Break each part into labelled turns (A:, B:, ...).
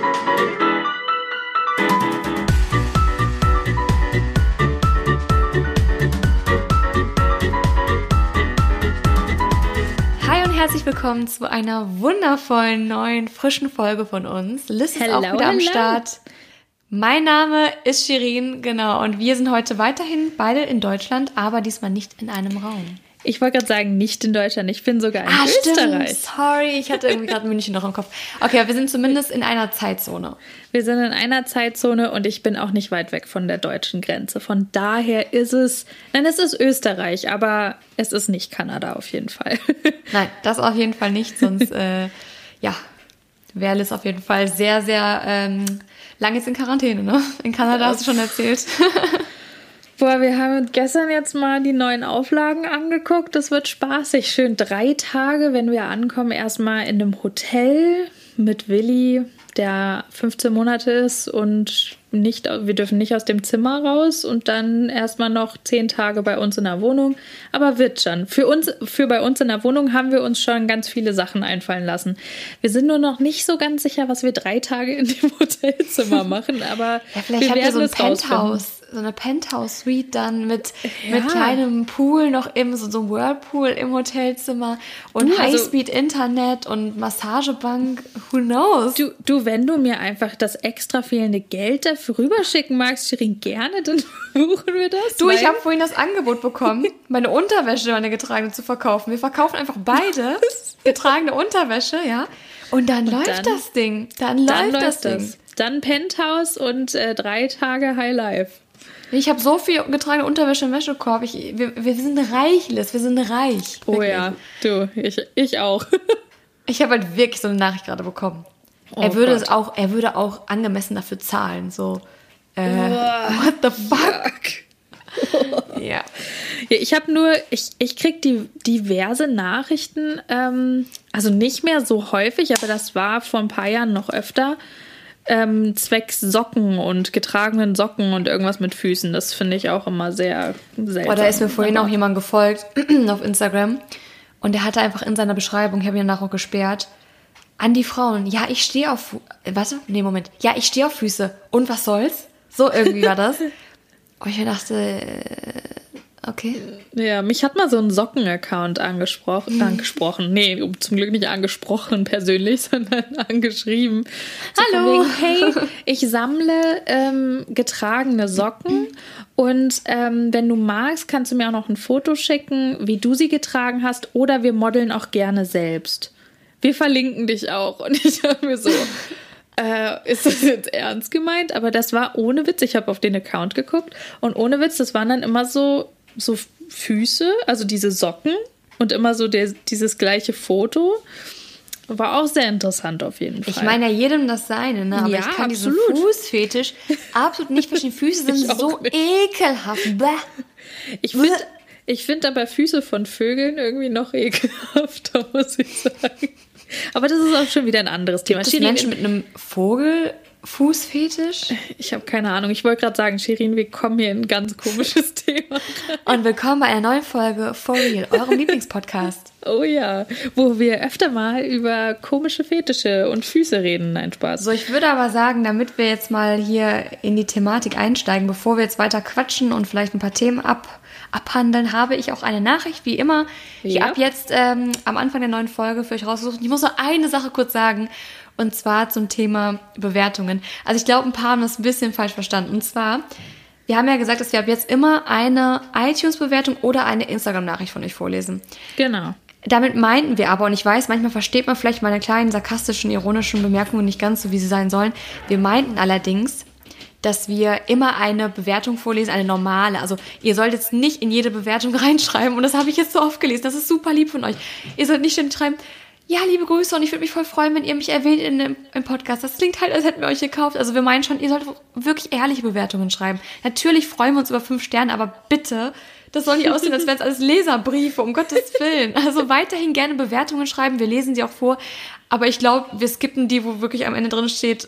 A: Hi und herzlich willkommen zu einer wundervollen neuen frischen Folge von uns. Liz ist
B: Hello,
A: auch wieder am
B: hello.
A: Start. Mein Name ist Shirin, genau, und wir sind heute weiterhin beide in Deutschland, aber diesmal nicht in einem Raum.
B: Ich wollte gerade sagen, nicht in Deutschland, ich bin sogar in
A: Ah,
B: Österreich.
A: Sorry, ich hatte irgendwie gerade München noch im Kopf. Okay, wir sind zumindest in einer Zeitzone.
B: Wir sind in einer Zeitzone und ich bin auch nicht weit weg von der deutschen Grenze. Von daher ist es, nein, es ist Österreich, aber es ist nicht Kanada auf jeden Fall.
A: Nein, das auf jeden Fall nicht, sonst, äh, ja, wäre Liz auf jeden Fall sehr, sehr ähm, lange jetzt in Quarantäne, ne? In Kanada hast du schon erzählt.
B: Boah, wir haben gestern jetzt mal die neuen Auflagen angeguckt. Das wird spaßig. Schön drei Tage, wenn wir ankommen, erstmal in einem Hotel mit Willi, der 15 Monate ist und nicht, wir dürfen nicht aus dem Zimmer raus und dann erstmal noch zehn Tage bei uns in der Wohnung. Aber wird schon. Für uns, für bei uns in der Wohnung haben wir uns schon ganz viele Sachen einfallen lassen. Wir sind nur noch nicht so ganz sicher, was wir drei Tage in dem Hotelzimmer machen, aber
A: Ja, vielleicht
B: wir
A: ihr
B: werden
A: so ein. Penthouse, so eine Penthouse-Suite dann mit,
B: Ja.
A: mit kleinem Pool noch im, so, so ein Whirlpool im Hotelzimmer und
B: also-
A: Highspeed-Internet und Massagebank. Who knows?
B: Du, du, wenn du mir einfach das extra fehlende Geld dafür rüberschicken magst, Shirin, gerne, dann buchen wir das.
A: Du, ich habe vorhin das Angebot bekommen, meine Unterwäsche, meine getragene zu verkaufen. Wir verkaufen einfach beide getragene Unterwäsche, ja. Und dann läuft
B: dann-
A: das Ding. Dann,
B: dann
A: läuft,
B: läuft
A: das,
B: das.
A: Ding.
B: Dann Penthouse und äh, drei Tage High Life.
A: Ich habe so viel getragene Unterwäsche im Wäschekorb. Ich, wir, wir sind reich, Liz. Wir sind reich.
B: Oh
A: Wirklich.
B: ja, du, ich, ich auch.
A: Ich habe halt wirklich so eine Nachricht gerade bekommen.
B: Oh
A: er würde
B: Gott.
A: es auch, er würde auch angemessen dafür zahlen. So, äh, what the fuck? Ja.
B: Ja, ich habe nur, ich, ich krieg die diverse Nachrichten, ähm, also nicht mehr so häufig, aber das war vor ein paar Jahren noch öfter, ähm, zwecks Socken und getragenen Socken und irgendwas mit Füßen. Das finde ich auch immer sehr seltsam.
A: Boah, da ist mir vorhin
B: Aber-
A: auch jemand gefolgt auf Instagram und der hatte einfach in seiner Beschreibung, ich habe ihn danach auch gesperrt, an die Frauen, ja, ich stehe auf, äh, warte, nee, Moment, ja, ich stehe auf Füße und was soll's? So irgendwie war das. Und ich dachte, äh, okay.
B: Ja, mich hat mal so ein Socken-Account angesprochen,
A: Mhm.
B: angesprochen. Nee, zum Glück nicht angesprochen persönlich, sondern angeschrieben. So
A: Hallo.
B: Wegen, hey, ich sammle ähm, getragene Socken und ähm, wenn du magst, kannst du mir auch noch ein Foto schicken, wie du sie getragen hast oder wir modeln auch gerne selbst. Wir verlinken dich auch. Und ich habe mir so, äh, ist das jetzt ernst gemeint? Aber das war ohne Witz. Ich habe auf den Account geguckt und ohne Witz, das waren dann immer so, so Füße, also diese Socken und immer so der, dieses gleiche Foto. War auch sehr interessant auf jeden Fall.
A: Ich meine ja jedem das seine, ne? Aber
B: Ja,
A: ich kann diesen
B: absolut.
A: Fußfetisch absolut nicht verstehen. Füße sind so
B: nicht.
A: ekelhaft. Bäh.
B: ich finde ich find aber Füße von Vögeln irgendwie noch ekelhafter, muss ich sagen. Aber das ist auch schon wieder ein anderes Thema.
A: Gibt es Menschen mit einem Vogelfußfetisch?
B: ich habe keine Ahnung. Ich wollte gerade sagen, Shirin, wir kommen hier in ein ganz komisches Thema.
A: Und willkommen bei einer neuen Folge For Real, eurem Lieblingspodcast.
B: Oh ja, wo wir öfter mal über komische Fetische und Füße reden. Nein, Spaß.
A: So, ich würde aber sagen, damit wir jetzt mal hier in die Thematik einsteigen, bevor wir jetzt weiter quatschen und vielleicht ein paar Themen ab, abhandeln, habe ich auch eine Nachricht, wie immer, die
B: Ja.
A: ab jetzt ähm, am Anfang der neuen Folge für euch rausgesucht. Ich muss nur eine Sache kurz sagen, und zwar zum Thema Bewertungen. Also ich glaube, ein paar haben das ein bisschen falsch verstanden. Und zwar, wir haben ja gesagt, dass wir ab jetzt immer eine iTunes-Bewertung oder eine Instagram-Nachricht von euch vorlesen.
B: Genau.
A: Damit meinten wir aber, und ich weiß, manchmal versteht man vielleicht meine kleinen sarkastischen, ironischen Bemerkungen nicht ganz so, wie sie sein sollen. Wir meinten allerdings, dass wir immer eine Bewertung vorlesen, eine normale. Also ihr sollt jetzt nicht in jede Bewertung reinschreiben, und das habe ich jetzt so oft gelesen, das ist super lieb von euch. Ihr sollt nicht ständig schreiben, ja, liebe Grüße und ich würde mich voll freuen, wenn ihr mich erwähnt in im Podcast. Das klingt halt, als hätten wir euch gekauft. Also wir meinen schon, ihr sollt wirklich ehrliche Bewertungen schreiben. Natürlich freuen wir uns über fünf Sterne, aber bitte, das soll nicht aussehen, als wären es alles Leserbriefe, um Gottes Willen. Also weiterhin gerne Bewertungen schreiben, wir lesen sie auch vor. Aber ich glaube, wir skippen die, wo wirklich am Ende drin steht,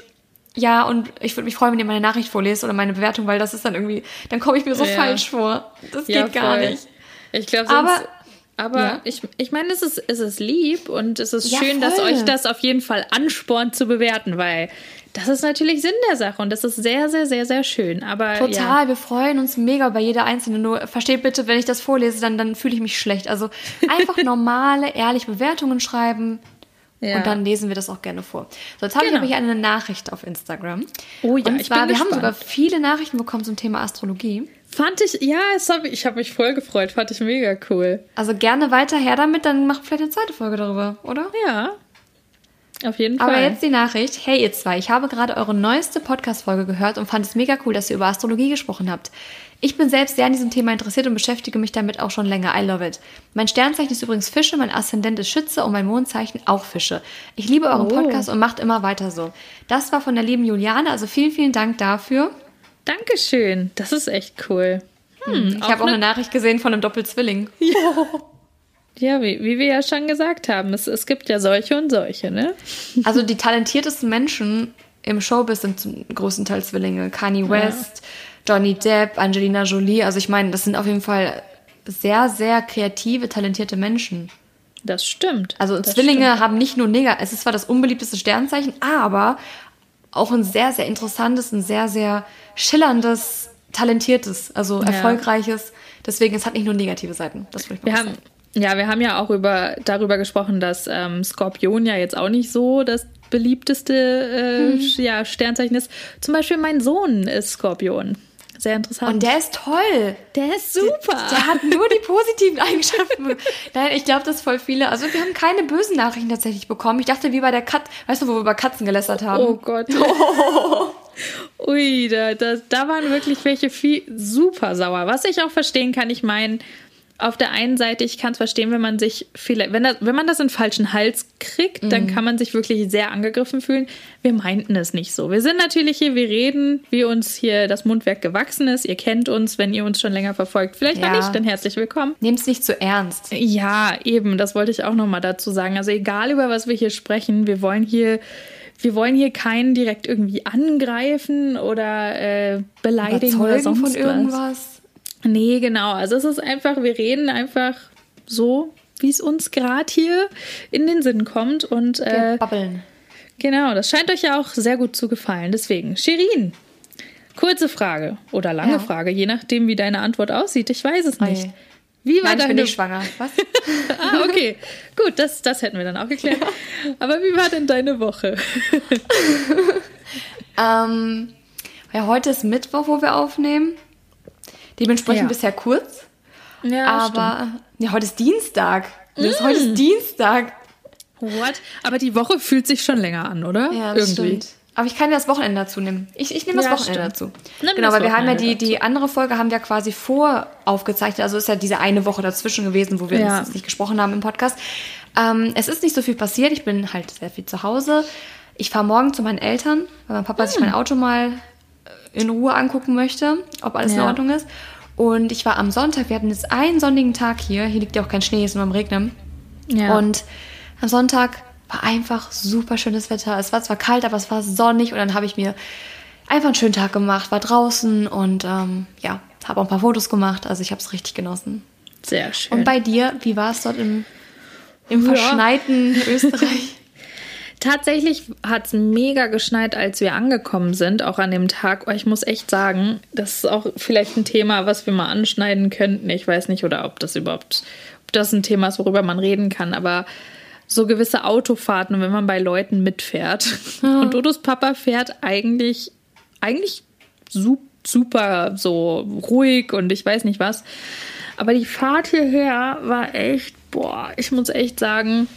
A: ja, und ich würde mich freuen, wenn ihr meine Nachricht vorlest oder meine Bewertung, weil das ist dann irgendwie, dann komme ich mir so
B: Ja.
A: falsch vor. Das
B: Ja,
A: geht gar
B: voll.
A: nicht.
B: Ich glaube,
A: Aber
B: Aber
A: Ja.
B: ich, ich meine, es ist, es ist lieb und es ist schön, dass
A: voll.
B: euch das auf jeden Fall anspornt zu bewerten, weil das ist natürlich Sinn der Sache und das ist sehr, sehr, sehr, sehr schön. Aber
A: Total, wir freuen uns mega bei jeder einzelne. Nur versteht bitte, wenn ich das vorlese, dann, dann fühle ich mich schlecht. Also einfach normale, ehrliche Bewertungen schreiben.
B: Ja.
A: Und dann lesen wir das auch gerne vor. So, jetzt habe
B: Genau.
A: ich aber hier eine Nachricht auf Instagram.
B: Oh ja,
A: und
B: ich
A: zwar,
B: bin
A: wir haben
B: gespannt.
A: sogar viele Nachrichten bekommen zum Thema Astrologie.
B: Fand ich, ja, es hab, ich habe mich voll gefreut, fand ich mega cool.
A: Also gerne weiter her damit, dann machen wir vielleicht eine zweite Folge darüber, oder?
B: Ja, auf jeden
A: Aber
B: Fall.
A: jetzt die Nachricht. Hey ihr zwei, ich habe gerade eure neueste Podcast-Folge gehört und fand es mega cool, dass ihr über Astrologie gesprochen habt. Ich bin selbst sehr an diesem Thema interessiert und beschäftige mich damit auch schon länger. I love it. Mein Sternzeichen ist übrigens Fische, mein Aszendent ist Schütze und mein Mondzeichen auch Fische. Ich liebe euren
B: Oh.
A: Podcast und macht immer weiter so. Das war von der lieben Juliane, also vielen, vielen Dank dafür.
B: Dankeschön, das ist echt cool. Hm,
A: Ich habe auch eine Nachricht gesehen von einem Doppelzwilling.
B: Ja, wie, wie wir ja schon gesagt haben, es, es gibt ja solche und solche, ne?
A: Also die talentiertesten Menschen im Showbiz sind zum größten Teil Zwillinge. Kanye West, Johnny Depp, Angelina Jolie. Also ich meine, das sind auf jeden Fall sehr, sehr kreative, talentierte Menschen.
B: Das stimmt.
A: Also
B: das
A: Zwillinge haben nicht nur Neger, es ist zwar das unbeliebteste Sternzeichen, aber auch ein sehr, sehr interessantes, ein sehr, sehr schillerndes, talentiertes, also erfolgreiches. Deswegen, es hat nicht nur negative Seiten. Das will ich
B: Wir
A: mal
B: haben,
A: sagen.
B: ja, wir haben ja auch über, darüber gesprochen, dass ähm, Skorpion ja jetzt auch nicht so das beliebteste äh,
A: Hm.
B: ja, Sternzeichen ist. Zum Beispiel mein Sohn ist Skorpion. Sehr interessant.
A: Und der ist toll.
B: der ist super.
A: Der hat nur die positiven Eigenschaften. Nein, ich glaube, dass voll viele. Also wir haben keine bösen Nachrichten tatsächlich bekommen. Ich dachte, wie bei der Kat, weißt du, wo wir über Katzen gelästert haben.
B: Oh Gott. Ui, da, da, da waren wirklich welche viel super sauer. Was ich auch verstehen kann, ich meine, auf der einen Seite, ich kann es verstehen, wenn man sich vielleicht, wenn, das, wenn man das in falschen Hals kriegt, dann kann man sich wirklich sehr angegriffen fühlen. Wir meinten es nicht so. Wir sind natürlich hier, wir reden, wie uns hier das Mundwerk gewachsen ist. Ihr kennt uns, wenn ihr uns schon länger verfolgt. Vielleicht
A: Ja.
B: noch nicht, dann herzlich willkommen.
A: Nehmt es nicht zu ernst.
B: Ja, eben, das wollte ich auch nochmal dazu sagen. Also egal über was wir hier sprechen, wir wollen hier, wir wollen hier keinen direkt irgendwie angreifen oder äh, beleidigen oder
A: Überzeugen
B: sonst
A: von
B: was.
A: irgendwas.
B: Nee, genau. Also es ist einfach, wir reden einfach so, wie es uns gerade hier in den Sinn kommt. Und äh,
A: babbeln.
B: genau, das scheint euch ja auch sehr gut zu gefallen. Deswegen, Shirin, kurze Frage oder lange
A: Ja.
B: Frage, je nachdem, wie deine Antwort aussieht. Ich weiß es nicht.
A: Ei.
B: Wie war
A: Nein, ich bin
B: deine
A: nicht schwanger. Was?
B: Ah, okay. Gut, das, das hätten wir dann auch geklärt. Aber wie war denn deine Woche?
A: ähm, ja, heute ist Mittwoch, wo wir aufnehmen. Dementsprechend
B: Ja.
A: bisher kurz.
B: Ja,
A: aber ja, heute ist Dienstag. Das ist,
B: Mm.
A: Heute ist Dienstag.
B: What? Aber die Woche fühlt sich schon länger an, oder?
A: Ja, das stimmt. Aber ich kann dir das Wochenende dazu nehmen. Ich, ich nehme das
B: Ja,
A: Wochenende
B: stimmt.
A: dazu.
B: Nimm
A: genau, weil wir haben ja die, die andere Folge haben wir quasi voraufgezeichnet. Also ist ja diese eine Woche dazwischen gewesen, wo wir
B: Ja.
A: jetzt nicht gesprochen haben im Podcast. Ähm, es ist nicht so viel passiert. Ich bin halt sehr viel zu Hause. Ich fahre morgen zu meinen Eltern, weil mein Papa sich
B: Hm.
A: mein Auto mal in Ruhe angucken möchte, ob alles in
B: Ja.
A: Ordnung ist. Und ich war am Sonntag, wir hatten jetzt einen sonnigen Tag hier. Hier liegt ja auch kein Schnee, ist nur am Regnen.
B: Ja.
A: Und am Sonntag war einfach super schönes Wetter. Es war zwar kalt, aber es war sonnig und dann habe ich mir einfach einen schönen Tag gemacht, war draußen und ähm, ja, habe auch ein paar Fotos gemacht. Also ich habe es richtig genossen.
B: Sehr schön.
A: Und bei dir, wie war es dort im, im
B: Ja.
A: verschneiten Österreich?
B: Tatsächlich hat es mega geschneit, als wir angekommen sind, auch an dem Tag. Oh, ich muss echt sagen, das ist auch vielleicht ein Thema, was wir mal anschneiden könnten. Ich weiß nicht, oder ob das überhaupt, ob das ein Thema ist, worüber man reden kann, aber so gewisse Autofahrten, wenn man bei Leuten mitfährt. Und Dodos Papa fährt eigentlich, eigentlich su- super so ruhig und ich weiß nicht was. Aber die Fahrt hierher war echt, boah, ich muss echt sagen,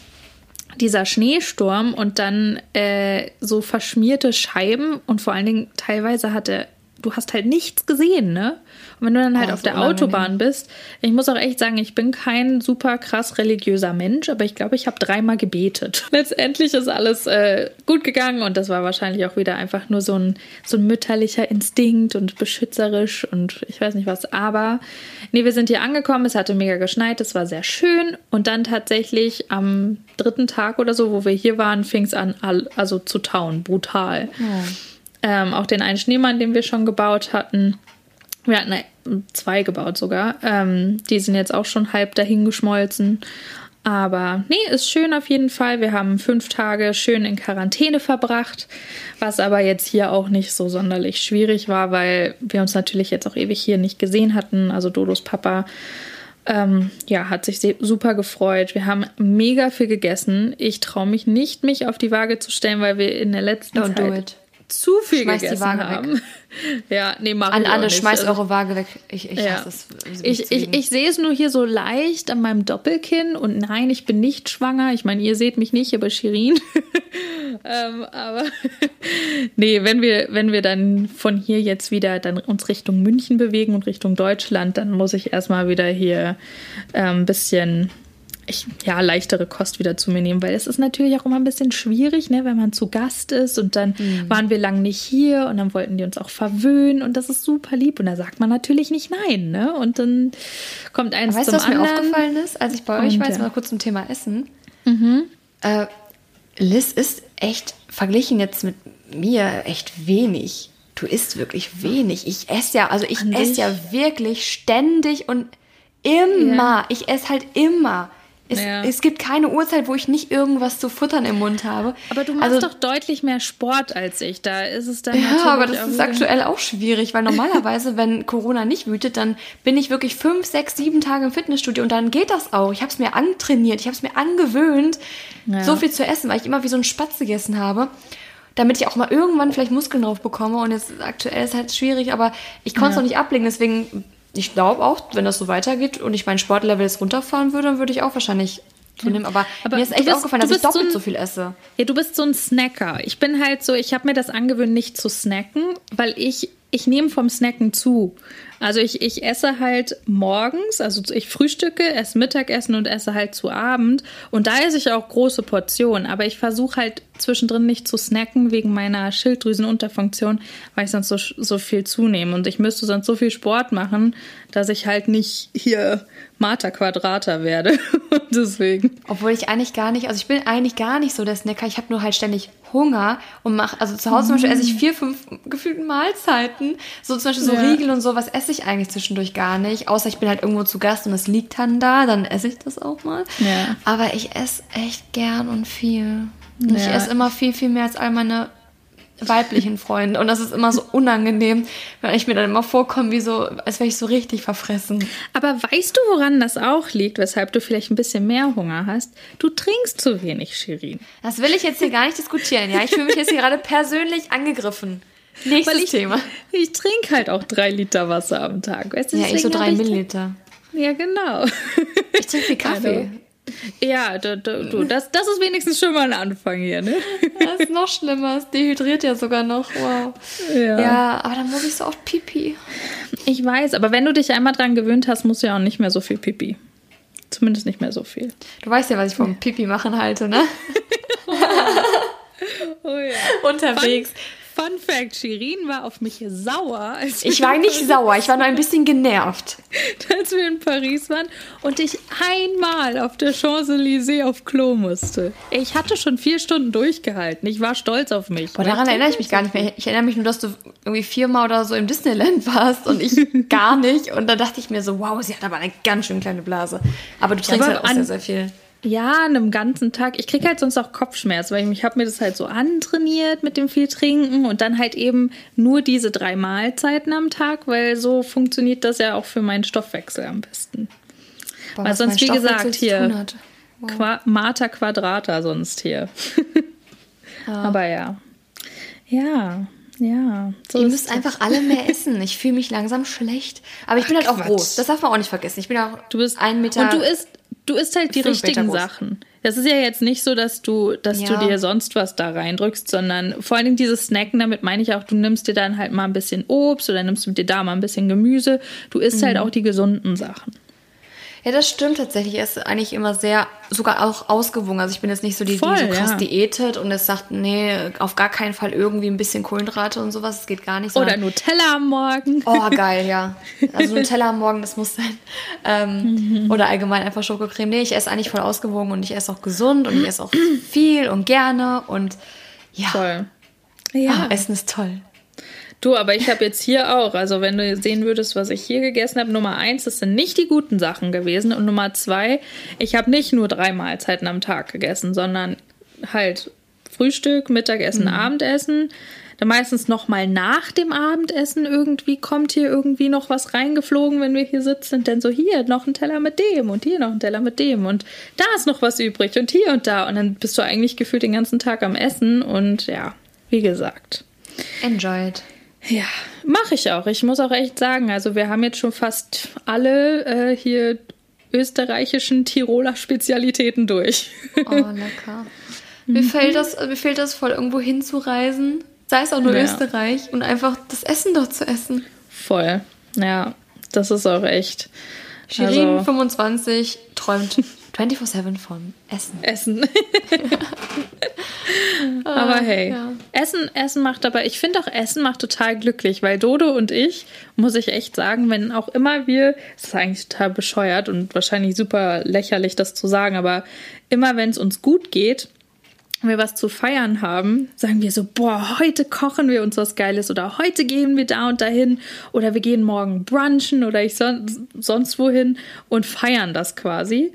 B: dieser Schneesturm und dann äh, so verschmierte Scheiben und vor allen Dingen teilweise hatte, du hast halt nichts gesehen, ne? Und wenn du dann halt
A: Oh,
B: auf
A: so
B: der. Autobahn bist, ich muss auch echt sagen, ich bin kein super krass religiöser Mensch, aber ich glaube, ich habe dreimal gebetet. Letztendlich ist alles äh, gut gegangen und das war wahrscheinlich auch wieder einfach nur so ein, so ein mütterlicher Instinkt und beschützerisch und ich weiß nicht was. Aber nee, wir sind hier angekommen, es hatte mega geschneit, es war sehr schön und dann tatsächlich am dritten Tag oder so, wo wir hier waren, fing es an, all- also zu tauen, brutal. Ähm, auch den einen Schneemann, den wir schon gebaut hatten. Wir hatten zwei gebaut sogar. Ähm, die sind jetzt auch schon halb dahingeschmolzen. Aber nee, ist schön auf jeden Fall. Wir haben fünf Tage schön in Quarantäne verbracht, was aber jetzt hier auch nicht so sonderlich schwierig war, weil wir uns natürlich jetzt auch ewig hier nicht gesehen hatten. Also Dodos Papa ähm, ja, hat sich super gefreut. Wir haben mega viel gegessen. Ich traue mich nicht, mich auf die Waage zu stellen, weil wir in der letzten Don't Zeit zu viel schmeiß gegessen die Waage haben. Weg. Ja, nee, mach
A: An alle, schmeißt also, eure Waage weg. Ich, ich
B: ja.
A: hasse es.
B: Ich, ich, ich sehe es nur hier so leicht an meinem Doppelkinn und nein, ich bin nicht schwanger. Ich meine, ihr seht mich nicht, aber Shirin. ähm, aber nee, wenn wir, wenn wir dann von hier jetzt wieder dann uns Richtung München bewegen und Richtung Deutschland, dann muss ich erstmal wieder hier ein ähm, bisschen ich, ja, leichtere Kost wieder zu mir nehmen, weil es ist natürlich auch immer ein bisschen schwierig, ne, wenn man zu Gast ist und dann mhm. waren wir lang nicht hier und dann wollten die uns auch verwöhnen und das ist super lieb und da sagt man natürlich nicht nein, ne? Und dann kommt eins weißt zum anderen. Weißt du, was
A: mir aufgefallen ist, als ich bei euch war, jetzt mal kurz zum Thema Essen. Mhm. Äh, Liz ist echt, verglichen jetzt mit mir, echt wenig. Du isst wirklich wenig. Ich esse ja, also ich esse ja wirklich ständig und immer. Ja. Ich esse halt immer. Es, ja. es, gibt keine Uhrzeit, wo ich nicht irgendwas zu futtern im Mund habe.
B: Aber du machst also, doch deutlich mehr Sport als ich. Da ist es dann.
A: Ja, aber das ist aktuell auch schwierig, weil normalerweise, wenn Corona nicht wütet, dann bin ich wirklich fünf, sechs, sieben Tage im Fitnessstudio und dann geht das auch. Ich habe es mir antrainiert, ich habe es mir angewöhnt, ja. so viel zu essen, weil ich immer wie so ein Spatz gegessen habe damit ich auch mal irgendwann vielleicht Muskeln drauf bekomme. Und jetzt aktuell ist es halt schwierig, aber ich konnte es ja. noch nicht ablegen. Deswegen ich glaube auch, wenn das so weitergeht und ich mein Sportlevel jetzt runterfahren würde, dann würde ich auch wahrscheinlich zunehmen. Aber, aber mir ist echt bist, aufgefallen, dass ich doppelt so, ein, so, viel esse.
B: Ja, du bist so ein Snacker. Ich bin halt so, ich habe mir das angewöhnt, nicht zu snacken, weil ich, ich nehme vom Snacken zu. Also ich, ich esse halt morgens, also ich frühstücke, esse Mittagessen und esse halt zu Abend. Und da esse ich auch große Portionen. Aber ich versuche halt zwischendrin nicht zu snacken wegen meiner Schilddrüsenunterfunktion, weil ich sonst so, so viel zunehme. Und ich müsste sonst so viel Sport machen, dass ich halt nicht hier Marta Quadrata werde. Deswegen.
A: Obwohl ich eigentlich gar nicht, also ich bin eigentlich gar nicht so der Snacker. Ich habe nur halt ständig Hunger und mache, also zu Hause zum Beispiel esse ich vier, fünf gefühlten Mahlzeiten. So zum Beispiel so ja. Riegel und sowas esse ich eigentlich zwischendurch gar nicht. Außer ich bin halt irgendwo zu Gast und es liegt dann da, dann esse ich das auch mal. Ja. Aber ich esse echt gern und viel. Ja. Ich esse immer viel, viel mehr als all meine weiblichen Freunde. Und das ist immer so unangenehm, wenn ich mir dann immer vorkomme, wie so, als wäre ich so richtig verfressen.
B: Aber weißt du, woran das auch liegt, weshalb du vielleicht ein bisschen mehr Hunger hast? Du trinkst zu wenig, Shirin.
A: Das will ich jetzt hier gar nicht diskutieren, ja. Ich fühle mich jetzt hier gerade persönlich angegriffen. Nächstes
B: ich,
A: Thema.
B: Ich trinke halt auch drei Liter Wasser am Tag.
A: Weißt du, ja, ich so drei Milliliter.
B: Ja, genau.
A: Ich trinke viel Kaffee.
B: Ja, du, du, du, das, das ist wenigstens schon mal ein Anfang hier, ne?
A: Das ist noch schlimmer. Es dehydriert ja sogar noch. Wow. Ja. ja, aber dann muss ich so oft Pipi.
B: Ich weiß, aber wenn du dich einmal dran gewöhnt hast, musst du ja auch nicht mehr so viel Pipi. Zumindest nicht mehr so viel.
A: Du weißt ja, was ich vom Pipi machen halte, ne?
B: oh ja.
A: Unterwegs.
B: Fun, Fact: Shirin war auf mich sauer.
A: ich war nicht sauer, ich war nur ein bisschen genervt.
B: Als wir in Paris waren und ich einmal auf der Champs-Élysées auf Klo musste. Ich hatte schon vier Stunden durchgehalten. Ich war stolz auf mich.
A: Boah, daran erinnere ich mich gar nicht mehr. Ich erinnere mich nur, dass du irgendwie viermal oder so im Disneyland warst und ich gar nicht. Und da dachte ich mir so, wow, sie hat aber eine ganz schön kleine Blase. Aber du trinkst ja, halt auch sehr, sehr viel.
B: Ja, an einem ganzen Tag. Ich kriege halt sonst auch Kopfschmerz, weil ich, ich habe mir das halt so antrainiert mit dem viel Trinken und dann halt eben nur diese drei Mahlzeiten am Tag, weil so funktioniert das ja auch für meinen Stoffwechsel am besten. Boah, weil sonst, wie gesagt, hier wow. Qua Mater Quadrata sonst hier. ah. Aber ja. Ja, ja.
A: So Ihr müsst einfach alle mehr essen. Ich fühle mich langsam schlecht. Aber ich Ach, bin halt auch Quatsch. groß. Das darf man auch nicht vergessen. Ich bin auch
B: du bist ein Meter. Und du isst Du isst halt die richtigen Sachen. Das ist ja jetzt nicht so, dass du, dass ja. du dir sonst was da reindrückst, sondern vor allen Dingen dieses Snacken, damit meine ich auch, du nimmst dir dann halt mal ein bisschen Obst oder nimmst du dir da mal ein bisschen Gemüse. Du isst halt mhm. halt auch die gesunden Sachen.
A: Ja, das stimmt tatsächlich. Er ist eigentlich immer sehr, sogar auch ausgewogen. Also ich bin jetzt nicht so die, Voll, die so krass ja. diätet und es sagt, nee, auf gar keinen Fall irgendwie ein bisschen Kohlenhydrate und sowas. Es geht gar nicht.
B: Oder Nutella am Morgen.
A: Oh, geil, ja. Also Nutella am Morgen, das muss sein. Ähm, mhm. Oder allgemein einfach Schokocreme. Nee, ich esse eigentlich voll ausgewogen und ich esse auch gesund und ich esse auch viel und gerne und ja.
B: Toll. Ja.
A: Ah, Essen ist toll.
B: Du, aber ich habe jetzt hier auch, also wenn du sehen würdest, was ich hier gegessen habe, Nummer eins, das sind nicht die guten Sachen gewesen. Und Nummer zwei, ich habe nicht nur drei Mahlzeiten am Tag gegessen, sondern halt Frühstück, Mittagessen, mhm. Abendessen. Dann meistens noch mal nach dem Abendessen irgendwie kommt hier irgendwie noch was reingeflogen, wenn wir hier sitzen. Denn so hier noch ein Teller mit dem und hier noch ein Teller mit dem und da ist noch was übrig und hier und da. Und dann bist du eigentlich gefühlt den ganzen Tag am Essen und ja, wie gesagt.
A: Enjoyed.
B: Ja, mache ich auch. Ich muss auch echt sagen, also wir haben jetzt schon fast alle äh, hier österreichischen Tiroler Spezialitäten durch.
A: Oh, lecker. Mir fehlt das, mir fehlt das voll, irgendwo hinzureisen, sei es auch nur ja. Österreich, und einfach das Essen dort zu essen.
B: Voll. Ja, das ist auch echt.
A: Shirin, also, 25, träumt 24-7 von Essen.
B: Essen. aber hey, ja. Essen, Essen macht aber, ich finde auch Essen macht total glücklich, weil Dodo und ich, muss ich echt sagen, wenn auch immer wir, das ist eigentlich total bescheuert und wahrscheinlich super lächerlich, das zu sagen, aber immer wenn es uns gut geht, wir was zu feiern haben, sagen wir so, boah, heute kochen wir uns was Geiles oder heute gehen wir da und dahin oder wir gehen morgen brunchen oder ich son sonst wohin und feiern das quasi.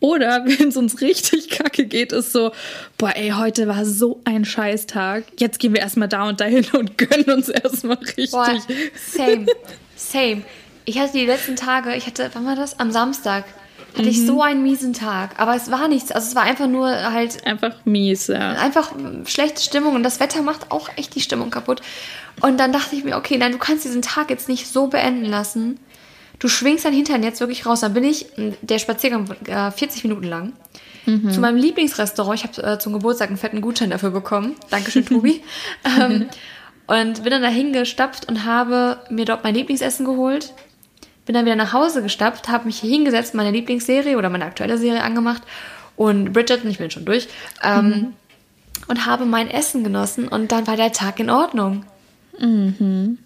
B: Oder wenn es uns richtig kacke geht, ist so, boah, ey, heute war so ein Scheißtag. Jetzt gehen wir erstmal da und dahin und gönnen uns erstmal richtig. Boah,
A: same, same. Ich hatte die letzten Tage, ich hatte, wann war das? Am Samstag hatte ich so mhm. einen miesen Tag. Aber es war nichts. Also es war einfach nur halt.
B: Einfach mies, ja.
A: Einfach schlechte Stimmung. Und das Wetter macht auch echt die Stimmung kaputt. Und dann dachte ich mir, okay, nein, du kannst diesen Tag jetzt nicht so beenden lassen. Du schwingst dein Hintern jetzt wirklich raus. Dann bin ich, der Spaziergang äh, 40 Minuten lang, mhm. zu meinem Lieblingsrestaurant. Ich habe äh, zum Geburtstag einen fetten Gutschein dafür bekommen. Dankeschön, Tobi. ähm, und bin dann dahin gestapft und habe mir dort mein Lieblingsessen geholt bin dann wieder nach Hause gestapft, habe mich hier hingesetzt, meine Lieblingsserie oder meine aktuelle Serie angemacht und Bridgerton, ich bin schon durch, ähm, mhm. und habe mein Essen genossen und dann war der Tag in Ordnung. Mhm.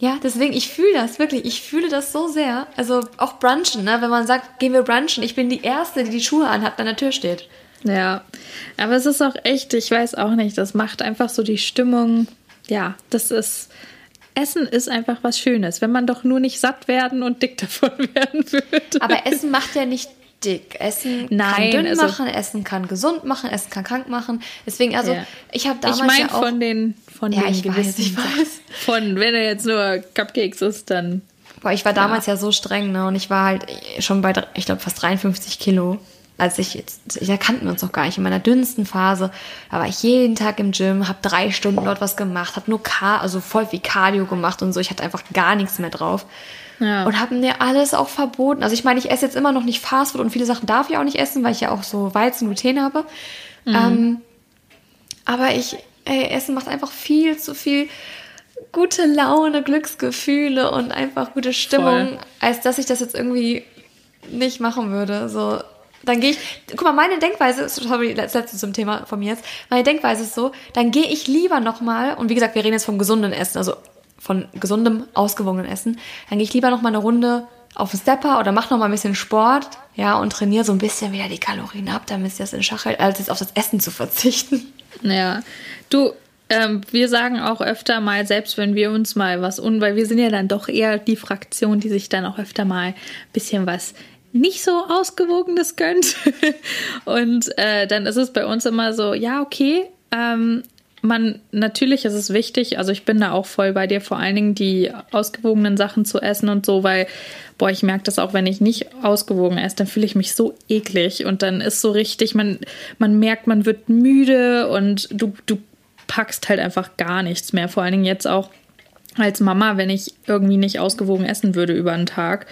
A: Ja, deswegen, ich fühle das wirklich. Ich fühle das so sehr. Also auch brunchen, ne? wenn man sagt, gehen wir brunchen. Ich bin die Erste, die die Schuhe anhat, an der Tür steht.
B: Ja, aber es ist auch echt, ich weiß auch nicht, das macht einfach so die Stimmung. Ja, das ist, Essen ist einfach was Schönes, wenn man doch nur nicht satt werden und dick davon werden würde.
A: Aber Essen macht ja nicht dick. Essen Nein, kann dünn also, machen, Essen kann gesund machen, Essen kann krank machen. Deswegen, also ja. ich habe damals
B: ich mein,
A: ja auch...
B: von den von
A: ja, ich weiß, ich weiß.
B: Von, wenn er jetzt nur Cupcakes ist, dann...
A: Boah, ich war damals ja, ja so streng, ne? Und ich war halt schon bei, ich glaube, fast 53 Kilo als ich jetzt, da kannten wir uns noch gar nicht, in meiner dünnsten Phase, da war ich jeden Tag im Gym, habe drei Stunden dort was gemacht, habe nur Car also voll wie Cardio gemacht und so, ich hatte einfach gar nichts mehr drauf. Ja. Und habe mir alles auch verboten. Also ich meine, ich esse jetzt immer noch nicht Fastfood und viele Sachen darf ich auch nicht essen, weil ich ja auch so Weizen, Gluten habe. Mhm. Ähm, aber ich, ey, Essen macht einfach viel zu viel gute Laune, Glücksgefühle und einfach gute Stimmung, Voll. als dass ich das jetzt irgendwie nicht machen würde. So, dann gehe ich, guck mal, meine Denkweise ist, sorry, das letzte zum Thema von mir jetzt, meine Denkweise ist so, dann gehe ich lieber nochmal, und wie gesagt, wir reden jetzt vom gesunden Essen, also von gesundem, ausgewogenen Essen, dann gehe ich lieber nochmal eine Runde auf den Stepper oder mach nochmal ein bisschen Sport, ja, und trainiere so ein bisschen wieder die Kalorien ab, damit es das in Schach hält, als jetzt auf das Essen zu verzichten.
B: Ja, du, ähm, wir sagen auch öfter mal, selbst wenn wir uns mal was un, weil wir sind ja dann doch eher die Fraktion, die sich dann auch öfter mal ein bisschen was nicht so ausgewogenes gönnt. und äh, dann ist es bei uns immer so, ja, okay, ähm, man, natürlich ist es wichtig, also ich bin da auch voll bei dir, vor allen Dingen die ausgewogenen Sachen zu essen und so, weil, boah, ich merke das auch, wenn ich nicht ausgewogen esse, dann fühle ich mich so eklig und dann ist so richtig, man, man merkt, man wird müde und du, du packst halt einfach gar nichts mehr, vor allen Dingen jetzt auch als Mama, wenn ich irgendwie nicht ausgewogen essen würde über einen Tag,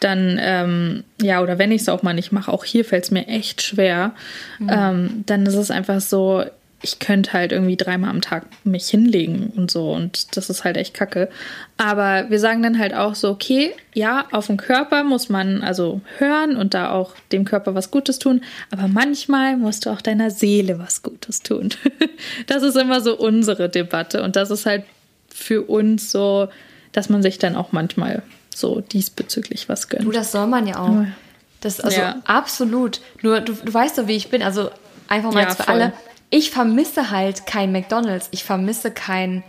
B: dann, ähm, ja, oder wenn ich es auch mal nicht mache, auch hier fällt es mir echt schwer, mhm. ähm, dann ist es einfach so, ich könnte halt irgendwie dreimal am Tag mich hinlegen und so und das ist halt echt kacke. Aber wir sagen dann halt auch so, okay, ja, auf den Körper muss man also hören und da auch dem Körper was Gutes tun, aber manchmal musst du auch deiner Seele was Gutes tun. das ist immer so unsere Debatte und das ist halt für uns so, dass man sich dann auch manchmal so diesbezüglich was gönnt.
A: Du, das soll man ja auch. Das also ja. absolut. Nur du, du weißt doch, wie ich bin. Also einfach mal ja, für voll. alle. Ich vermisse halt kein McDonald's. Ich vermisse kein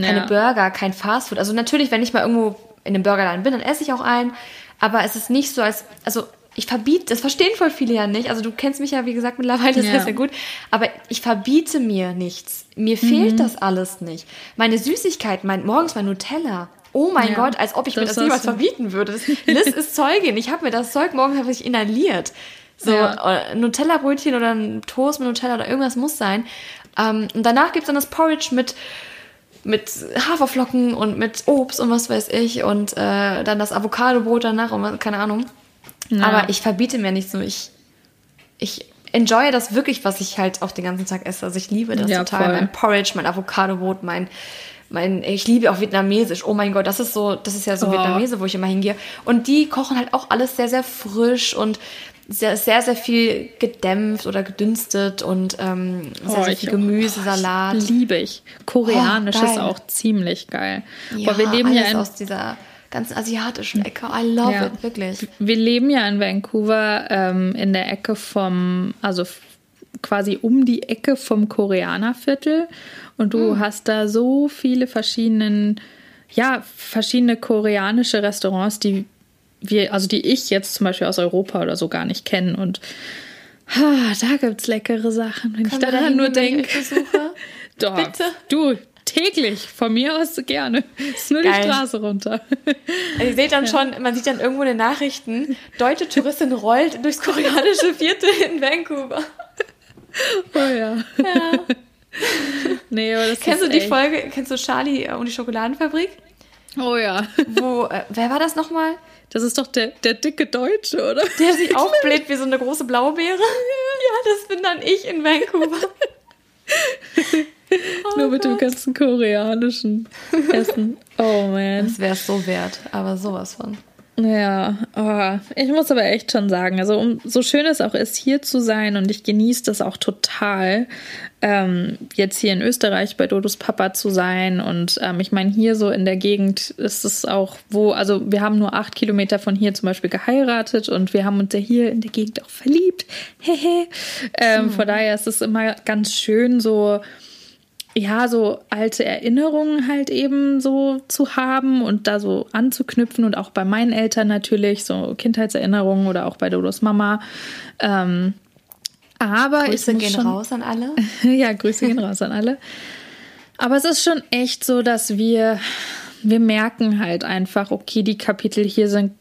A: keine
B: Ja.
A: Burger, kein Fastfood. Also natürlich, wenn ich mal irgendwo in einem Burgerladen bin, dann esse ich auch einen. Aber es ist nicht so, als, also ich verbiete, das verstehen voll viele ja nicht. Also du kennst mich ja, wie gesagt, mittlerweile
B: Ja.
A: sehr, sehr gut. Aber ich verbiete mir nichts. Mir fehlt
B: Mhm.
A: das alles nicht. Meine Süßigkeiten, mein, morgens mein Nutella. Oh mein
B: Ja,
A: Gott, als ob ich mir
B: das
A: das niemals
B: du.
A: verbieten würde. Das, Liz ist Zeugin. Ich habe mir das Zeug morgens habe ich inhaliert. So
B: Ja.
A: äh, Nutella-Brötchen oder ein Toast mit Nutella oder irgendwas muss sein. Ähm, und danach gibt's dann das Porridge mit mit Haferflocken und mit Obst und was weiß ich und äh, dann das Avocadobrot danach und keine Ahnung.
B: Ja.
A: Aber ich verbiete mir nicht so. Ich, ich enjoye das wirklich, was ich halt auch den ganzen Tag esse. Also ich liebe das
B: Ja,
A: total.
B: voll.
A: Mein Porridge, mein Avocadobrot, mein, mein, ich liebe auch Vietnamesisch. Oh mein Gott, das ist so, das ist ja so
B: Oh.
A: Vietnamese, wo ich immer hingehe. Und die kochen halt auch alles sehr, sehr frisch und sehr, sehr, sehr viel gedämpft oder gedünstet und ähm, sehr,
B: Oh,
A: sehr viel Gemüse, Salat.
B: Liebe ich. Koreanisch
A: Oh,
B: ist auch ziemlich geil.
A: Ja,
B: Boah, wir leben ja in
A: aus dieser ganzen asiatischen Ecke. I love
B: Ja.
A: it, wirklich.
B: Wir leben ja in Vancouver ähm, in der Ecke vom, also quasi um die Ecke vom Koreanerviertel. Und du hast da so viele verschiedenen, ja, verschiedene koreanische Restaurants, die wir, also die ich jetzt zum Beispiel aus Europa oder so gar nicht kenne. Und ah, da gibt's leckere Sachen, wenn ich
A: Können wir
B: daran nur
A: ich
B: denke. Doch,
A: Bitte?
B: du, täglich, von mir aus gerne. Ist nur die
A: Geil.
B: Straße runter.
A: Ihr seht dann schon, man sieht dann irgendwo in den Nachrichten, deutsche Touristin rollt durchs koreanische Viertel in Vancouver.
B: Oh ja. nee, aber das
A: Kennst du
B: ist
A: die
B: echt-
A: Folge, kennst du Charlie äh, und die Schokoladenfabrik?
B: Oh ja.
A: Wo, äh, wer war das nochmal?
B: Das ist doch der, der dicke Deutsche, oder?
A: Der sich aufbläht wie so eine große Blaubeere? Ja, das bin dann ich in Vancouver.
B: Nur mit dem ganzen koreanischen Essen. Oh man.
A: Das wäre es so wert, aber sowas von.
B: Ja, oh, ich muss aber echt schon sagen, also um, so schön es auch ist, hier zu sein und ich genieße das auch total, ähm, jetzt hier in Österreich bei Dodos Papa zu sein und ähm, ich meine, hier so in der Gegend ist es auch, wo, also wir haben nur acht Kilometer von hier zum Beispiel geheiratet und wir haben uns ja hier in der Gegend auch verliebt. Hehe. ähm, Von daher ist es immer ganz schön so, ja, so alte Erinnerungen halt eben so zu haben und da so anzuknüpfen und auch bei meinen Eltern natürlich, so Kindheitserinnerungen oder auch bei Dodos Mama. Ähm, aber
A: Grüße
B: ich muss
A: gehen
B: schon,
A: raus an alle.
B: ja, Grüße gehen raus an alle. Aber es ist schon echt so, dass wir, wir merken halt einfach, okay, die Kapitel hier sind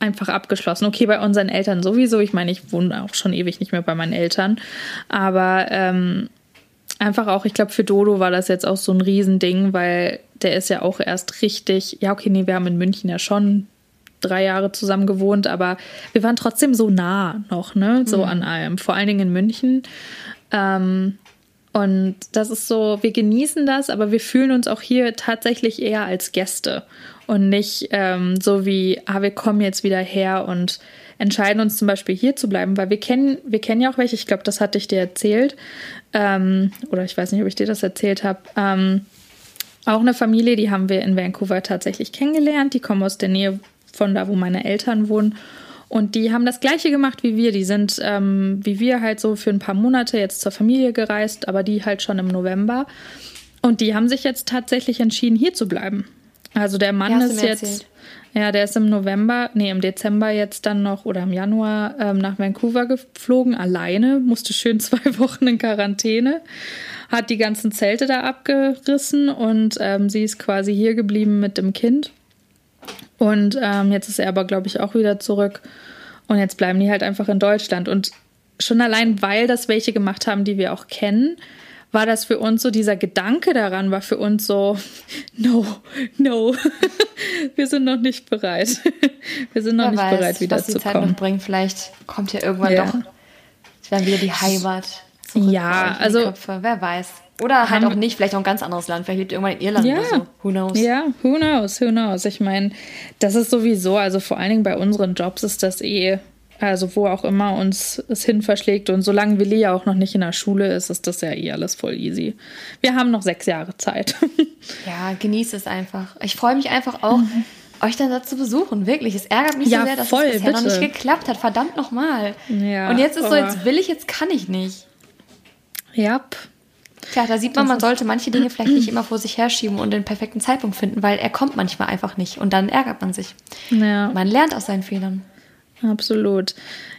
B: einfach abgeschlossen. Okay, bei unseren Eltern sowieso. Ich meine, ich wohne auch schon ewig nicht mehr bei meinen Eltern. Aber ähm, einfach auch, ich glaube, für Dodo war das jetzt auch so ein Riesending, weil der ist ja auch erst richtig, ja, okay, nee, wir haben in München ja schon drei Jahre zusammen gewohnt, aber wir waren trotzdem so nah noch, ne, so an allem, vor allen Dingen in München. Ähm, und das ist so, wir genießen das, aber wir fühlen uns auch hier tatsächlich eher als Gäste und nicht ähm, so wie, ah, wir kommen jetzt wieder her und entscheiden uns zum Beispiel hier zu bleiben, weil wir kennen, wir kennen ja auch welche, ich glaube, das hatte ich dir erzählt, ähm, oder ich weiß nicht, ob ich dir das erzählt habe. Ähm, auch eine Familie, die haben wir in Vancouver tatsächlich kennengelernt. Die kommen aus der Nähe von da, wo meine Eltern wohnen. Und die haben das Gleiche gemacht wie wir. Die sind ähm, wie wir halt so für ein paar Monate jetzt zur Familie gereist, aber die halt schon im November. Und die haben sich jetzt tatsächlich entschieden, hier zu bleiben. Also der Mann
A: Ja,
B: ist jetzt,
A: erzählt.
B: Ja, der ist im November, nee, im Dezember jetzt dann noch oder im Januar ähm, nach Vancouver geflogen, alleine, musste schön zwei Wochen in Quarantäne, hat die ganzen Zelte da abgerissen und ähm, sie ist quasi hier geblieben mit dem Kind. Und ähm, jetzt ist er aber, glaube ich, auch wieder zurück. Und jetzt bleiben die halt einfach in Deutschland. Und schon allein, weil das welche gemacht haben, die wir auch kennen, war das für uns so, dieser Gedanke daran war für uns so, no, no, wir sind noch nicht bereit. Wir sind noch
A: Wer
B: nicht
A: weiß,
B: bereit,
A: was die Zeit noch
B: wiederzukommen.
A: bringt. Vielleicht kommt ja irgendwann
B: Ja.
A: doch dann wieder die Heimat.
B: Ja, also-
A: Köpfe. Wer weiß. Oder halt auch nicht, vielleicht auch ein ganz anderes Land. Vielleicht lebt irgendwann in Irland
B: Ja.
A: oder so. Who knows?
B: Ja, who knows, who knows. Ich meine, das ist sowieso, also vor allen Dingen bei unseren Jobs ist das eh, also wo auch immer uns es hin verschlägt und solange Willi ja auch noch nicht in der Schule ist, ist das ja eh alles voll easy. Wir haben noch sechs Jahre Zeit.
A: Ja, genießt es einfach. Ich freue mich einfach auch, euch dann da zu besuchen. Wirklich. Es ärgert mich
B: Mhm. Ja,
A: so sehr, dass
B: voll,
A: es bisher noch
B: bitte.
A: nicht geklappt hat. Verdammt nochmal.
B: Ja,
A: Und jetzt ist so, jetzt will ich, jetzt kann ich nicht.
B: ja,
A: Tja, da sieht man, man sollte manche Dinge vielleicht nicht immer vor sich herschieben und den perfekten Zeitpunkt finden, weil er kommt manchmal einfach nicht und dann ärgert man sich.
B: Ja.
A: Man lernt aus seinen Fehlern.
B: Absolut.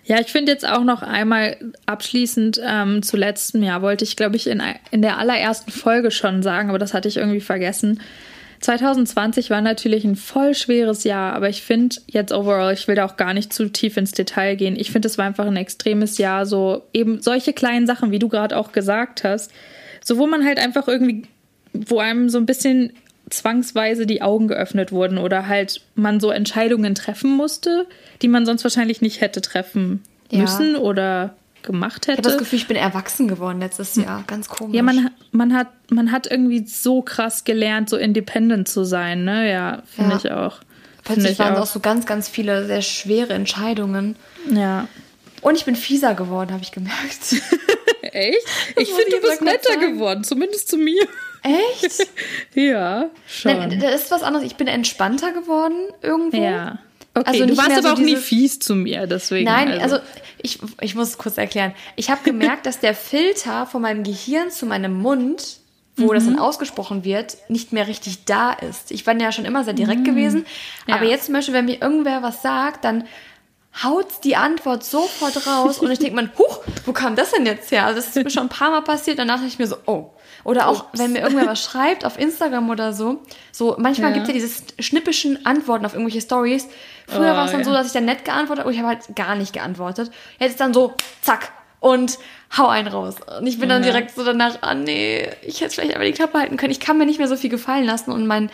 B: Ja, ich finde jetzt auch noch einmal abschließend ähm, zu letztem Jahr, wollte ich, glaube ich, in, in der allerersten Folge schon sagen, aber das hatte ich irgendwie vergessen. 2020 war natürlich ein voll schweres Jahr, aber ich finde jetzt overall, ich will da auch gar nicht zu tief ins Detail gehen. Ich finde, es war einfach ein extremes Jahr, so eben solche kleinen Sachen, wie du gerade auch gesagt hast, so wo man halt einfach irgendwie, wo einem so ein bisschen zwangsweise die Augen geöffnet wurden oder halt man so Entscheidungen treffen musste, die man sonst wahrscheinlich nicht hätte treffen
A: Ja.
B: müssen oder gemacht
A: Ich habe das
B: hätte.
A: Gefühl, ich bin erwachsen geworden letztes Jahr. Ganz komisch.
B: Ja, man, man, hat, man hat irgendwie so krass gelernt, so independent zu sein, ne? Ja, finde
A: Ja.
B: ich auch.
A: Plötzlich
B: ich
A: waren
B: auch.
A: auch so ganz, ganz viele sehr schwere Entscheidungen.
B: Ja.
A: Und ich bin fieser geworden, habe ich gemerkt.
B: Echt? Ich finde, du bist netter
A: sagen.
B: geworden, zumindest zu mir.
A: Echt?
B: Ja, schon.
A: Nein, da ist was anderes. Ich bin entspannter geworden irgendwo.
B: ja. Okay,
A: Also
B: du warst aber
A: so
B: auch nie fies zu mir, deswegen.
A: Nein, also, ich, ich muss es kurz erklären. Ich habe gemerkt, dass der Filter von meinem Gehirn zu meinem Mund, wo das dann
B: Mhm.
A: ausgesprochen wird, nicht mehr richtig da ist. Ich war ja schon immer sehr direkt gewesen.
B: Mhm. Ja.
A: Aber jetzt zum Beispiel, wenn mir irgendwer was sagt, dann haut die Antwort sofort raus und ich denke mir, huch, wo kam das denn jetzt her? Also das ist mir schon ein paar Mal passiert, danach dachte ich mir so, oh. Oder auch, wenn mir irgendwer was schreibt auf Instagram oder so, so manchmal
B: Ja.
A: gibt es ja diese schnippischen Antworten auf irgendwelche Stories. Früher
B: Oh,
A: war es dann
B: ja.
A: so, dass ich dann nett geantwortet habe und ich habe halt gar nicht geantwortet. Jetzt ist dann so, zack, und hau einen raus. Und ich bin dann
B: Ja.
A: direkt so danach, ah nee, ich hätte vielleicht einfach die Klappe halten können. Ich kann mir nicht mehr so viel gefallen lassen und mein,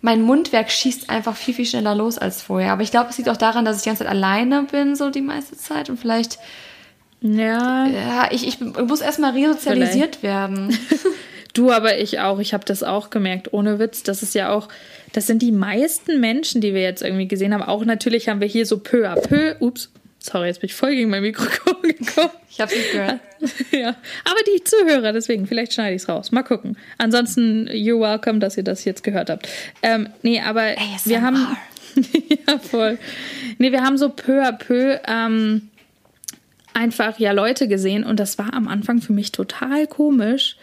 A: mein Mundwerk schießt einfach viel, viel schneller los als vorher. Aber ich glaube, es liegt auch daran, dass ich die ganze Zeit alleine bin, so die meiste Zeit. Und vielleicht,
B: ja,
A: ja, ich, ich muss erstmal resozialisiert werden.
B: du, aber ich auch. Ich habe das auch gemerkt, ohne Witz. Das ist ja auch, das sind die meisten Menschen, die wir jetzt irgendwie gesehen haben. Auch natürlich haben wir hier so peu à peu, ups, sorry, jetzt bin ich voll gegen mein Mikrofon gekommen.
A: Ich habe nicht gehört.
B: ja, aber die Zuhörer, deswegen, vielleicht schneide ich es raus. Mal gucken. Ansonsten, you're welcome, dass ihr das jetzt gehört habt. Ähm, nee, aber
A: ASMR.
B: wir haben. ja, voll. Nee, wir haben so peu à peu ähm, einfach ja Leute gesehen und das war am Anfang für mich total komisch.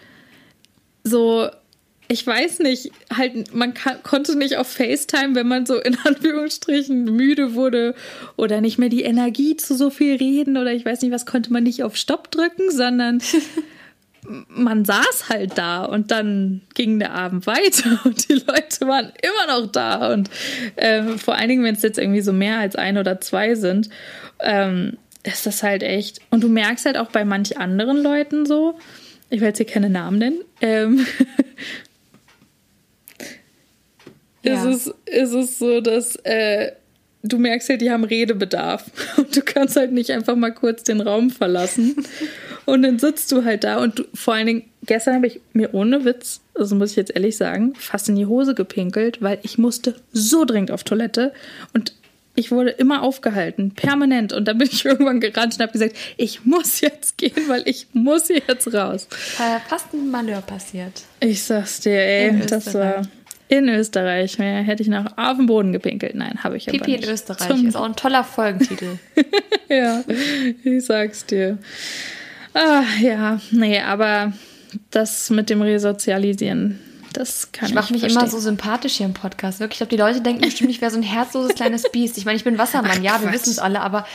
B: So, ich weiß nicht, halt, man kann, konnte nicht auf FaceTime, wenn man so in Anführungsstrichen müde wurde oder nicht mehr die Energie zu so viel reden oder ich weiß nicht, was konnte man nicht auf Stopp drücken, sondern man saß halt da und dann ging der Abend weiter und die Leute waren immer noch da und ähm, vor allen Dingen, wenn es jetzt irgendwie so mehr als ein oder zwei sind, ähm, ist das halt echt. Und du merkst halt auch bei manch anderen Leuten so, ich will jetzt hier keine Namen nennen, ähm,
A: Ja.
B: ist, es, ist es so, dass äh, du merkst halt, die haben Redebedarf und du kannst halt nicht einfach mal kurz den Raum verlassen und dann sitzt du halt da und du, vor allen Dingen, gestern habe ich mir ohne Witz, also muss ich jetzt ehrlich sagen, fast in die Hose gepinkelt, weil ich musste so dringend auf Toilette und ich wurde immer aufgehalten, permanent. Und dann bin ich irgendwann gerannt und habe gesagt, ich muss jetzt gehen, weil ich muss jetzt raus.
A: Äh, fast ein Malheur passiert.
B: Ich sag's dir, ey, das war in Österreich. Mehr hätte ich noch auf den Boden gepinkelt. Nein, habe ich aber
A: Pipi
B: nicht.
A: in Österreich
B: Zum,
A: ist auch ein toller Folgentitel.
B: ja, ich sag's dir. Ah, ja, nee, aber das mit dem Resozialisieren, das kann ich
A: Ich mache mich
B: verstehen.
A: immer so sympathisch hier im Podcast. Wirklich, ich glaube, die Leute denken bestimmt, ich wäre so ein herzloses kleines Biest. Ich meine, ich bin Wassermann, ja, wir wissen es alle, aber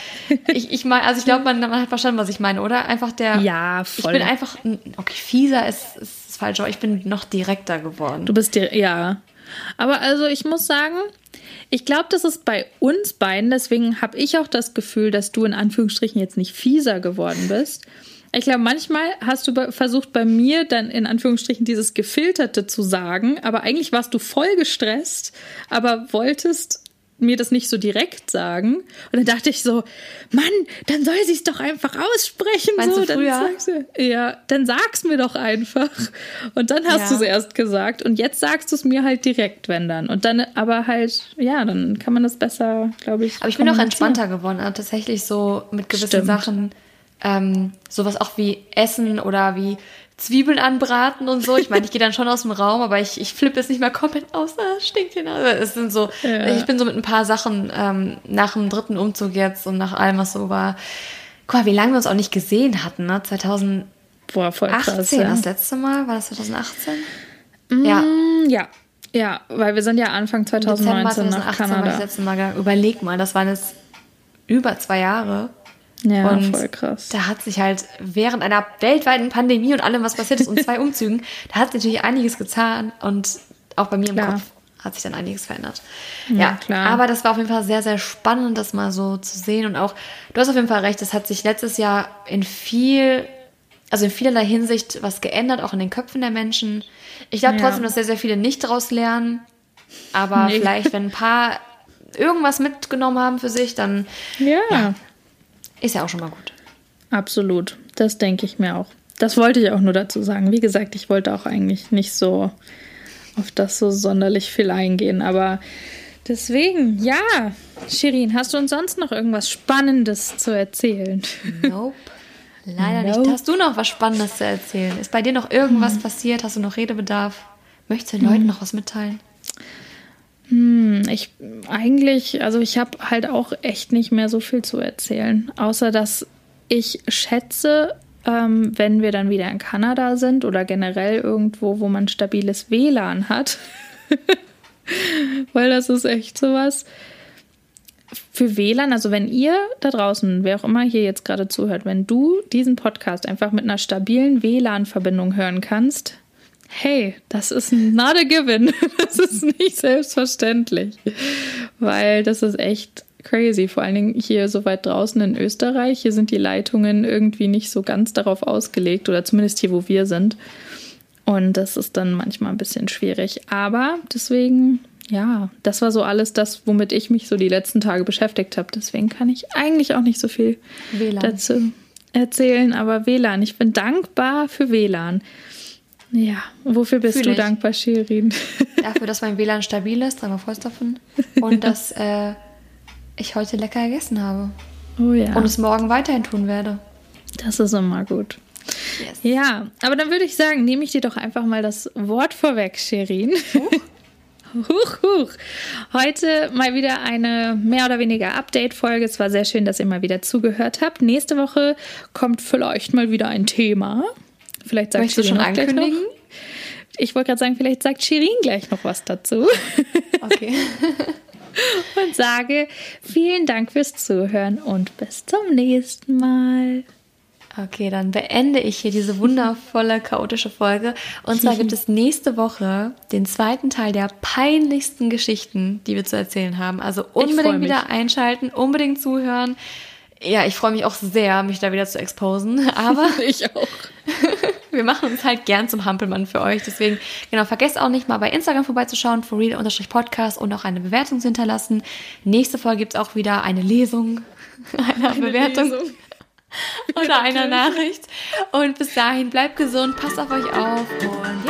A: ich, ich meine, also ich glaube, man, man hat verstanden, was ich meine, oder? Einfach der.
B: Ja,
A: Ich
B: voll.
A: bin einfach, ein- okay, fieser ist, ist falsch, aber ich bin noch direkter geworden.
B: Du bist dir, ja. Aber also ich muss sagen, ich glaube, das ist bei uns beiden, deswegen habe ich auch das Gefühl, dass du in Anführungsstrichen jetzt nicht fieser geworden bist. Ich glaube, manchmal hast du versucht bei mir dann in Anführungsstrichen dieses Gefilterte zu sagen, aber eigentlich warst du voll gestresst, aber wolltest mir das nicht so direkt sagen. Und dann dachte ich so, Mann, dann soll sie es doch einfach aussprechen.
A: Meinst
B: so, dann sagst du, ja, dann sag's mir doch einfach. Und dann hast
A: Ja.
B: du es erst gesagt und jetzt sagst du es mir halt direkt, wenn dann. Und dann aber halt, ja, dann kann man das besser, glaube ich.
A: Aber ich bin auch entspannter geworden, also tatsächlich so mit gewissen
B: Stimmt.
A: Sachen, ähm, sowas auch wie Essen oder wie Zwiebeln anbraten und so. Ich meine, ich gehe dann schon aus dem Raum, aber ich, ich flippe jetzt nicht mehr komplett aus, ah, stinkt hier. Es sind so,
B: Ja.
A: ich bin so mit ein paar Sachen ähm, nach dem dritten Umzug jetzt und nach allem, was so war. Guck mal, wie lange wir uns auch nicht gesehen hatten, ne?
B: Boah, voll
A: 18,
B: krass. Ja.
A: das letzte Mal, war das 2018?
B: Mm,
A: Ja.
B: ja. Ja, weil wir sind ja Anfang
A: Dezember
B: 2019 nach
A: 2018 war das
B: Kanada.
A: letzte Mal gegangen. Überleg mal, das waren jetzt über zwei Jahre.
B: Ja,
A: Und
B: voll krass.
A: Da hat sich halt während einer weltweiten Pandemie und allem, was passiert ist, und zwei Umzügen, da hat sich natürlich einiges getan und auch bei mir im
B: Klar.
A: Kopf hat sich dann einiges verändert.
B: Ja,
A: Ja,
B: klar.
A: Aber das war auf jeden Fall sehr, sehr spannend, das mal so zu sehen. Und auch, du hast auf jeden Fall recht, es hat sich letztes Jahr in viel, also in vielerlei Hinsicht was geändert, auch in den Köpfen der Menschen. Ich glaube
B: Ja.
A: trotzdem, dass sehr, sehr viele nicht daraus lernen. Aber
B: Nee.
A: vielleicht, wenn ein paar irgendwas mitgenommen haben für sich, dann
B: Ja,
A: ist ja auch schon mal gut.
B: absolut. Das denke ich mir auch. Das wollte ich auch nur dazu sagen. Wie gesagt, ich wollte auch eigentlich nicht so auf das so sonderlich viel eingehen, aber deswegen, ja. Shirin, hast du uns sonst noch irgendwas Spannendes zu erzählen?
A: Nope. Leider
B: Nope.
A: nicht. Hast du noch was Spannendes zu erzählen? Ist bei dir noch irgendwas passiert? Hast du noch Redebedarf? Möchtest du den Leuten noch was mitteilen?
B: Hm, Ich eigentlich, also ich habe halt auch echt nicht mehr so viel zu erzählen, außer dass ich schätze, ähm, wenn wir dann wieder in Kanada sind oder generell irgendwo, wo man stabiles WLAN hat, weil das ist echt sowas. Für WLAN, also wenn ihr da draußen, wer auch immer hier jetzt gerade zuhört, wenn du diesen Podcast einfach mit einer stabilen WLAN-Verbindung hören kannst, hey, das ist not a given. Das ist nicht selbstverständlich. Weil das ist echt crazy. Vor allen Dingen hier so weit draußen in Österreich. Hier sind die Leitungen irgendwie nicht so ganz darauf ausgelegt oder zumindest hier, wo wir sind. Und das ist dann manchmal ein bisschen schwierig. Aber deswegen, ja, das war so alles das, womit ich mich so die letzten Tage beschäftigt habe. Deswegen kann ich eigentlich auch nicht so viel
A: WLAN.
B: dazu erzählen. Aber WLAN, ich bin dankbar für WLAN. Ja, wofür bist
A: Fühl
B: du
A: ich.
B: dankbar, Shirin?
A: Dafür, dass mein WLAN stabil ist, dreimal davon. Und dass äh, ich heute lecker gegessen habe.
B: Oh ja,
A: Und es morgen weiterhin tun werde.
B: das ist immer gut.
A: Yes.
B: Ja, aber dann würde ich sagen, nehme ich dir doch einfach mal das Wort vorweg, Shirin. Huch, huch. Heute mal wieder eine mehr oder weniger Update-Folge. Es war sehr schön, dass ihr mal wieder zugehört habt. Nächste Woche kommt vielleicht mal wieder ein Thema. Vielleicht sagt
A: Möchtest du schon ankündigen?
B: Ich wollte gerade sagen, vielleicht sagt Shirin gleich noch was dazu.
A: Okay.
B: und sage vielen Dank fürs Zuhören und bis zum nächsten Mal.
A: Okay, dann beende ich hier diese wundervolle, chaotische Folge. Und zwar gibt es nächste Woche den zweiten Teil der peinlichsten Geschichten, die wir zu erzählen haben. Also unbedingt wieder einschalten, unbedingt zuhören. Ja, ich freue mich auch sehr, mich da wieder zu exposen. Aber
B: Ich auch.
A: wir machen uns halt gern zum Hampelmann für euch. Deswegen, genau, vergesst auch nicht mal bei Instagram vorbeizuschauen, for real-podcast und auch eine Bewertung zu hinterlassen. Nächste Folge gibt es auch wieder eine Lesung einer Bewertung
B: Lesung.
A: oder einer Nachricht. Und bis dahin, bleibt gesund, passt auf euch auf und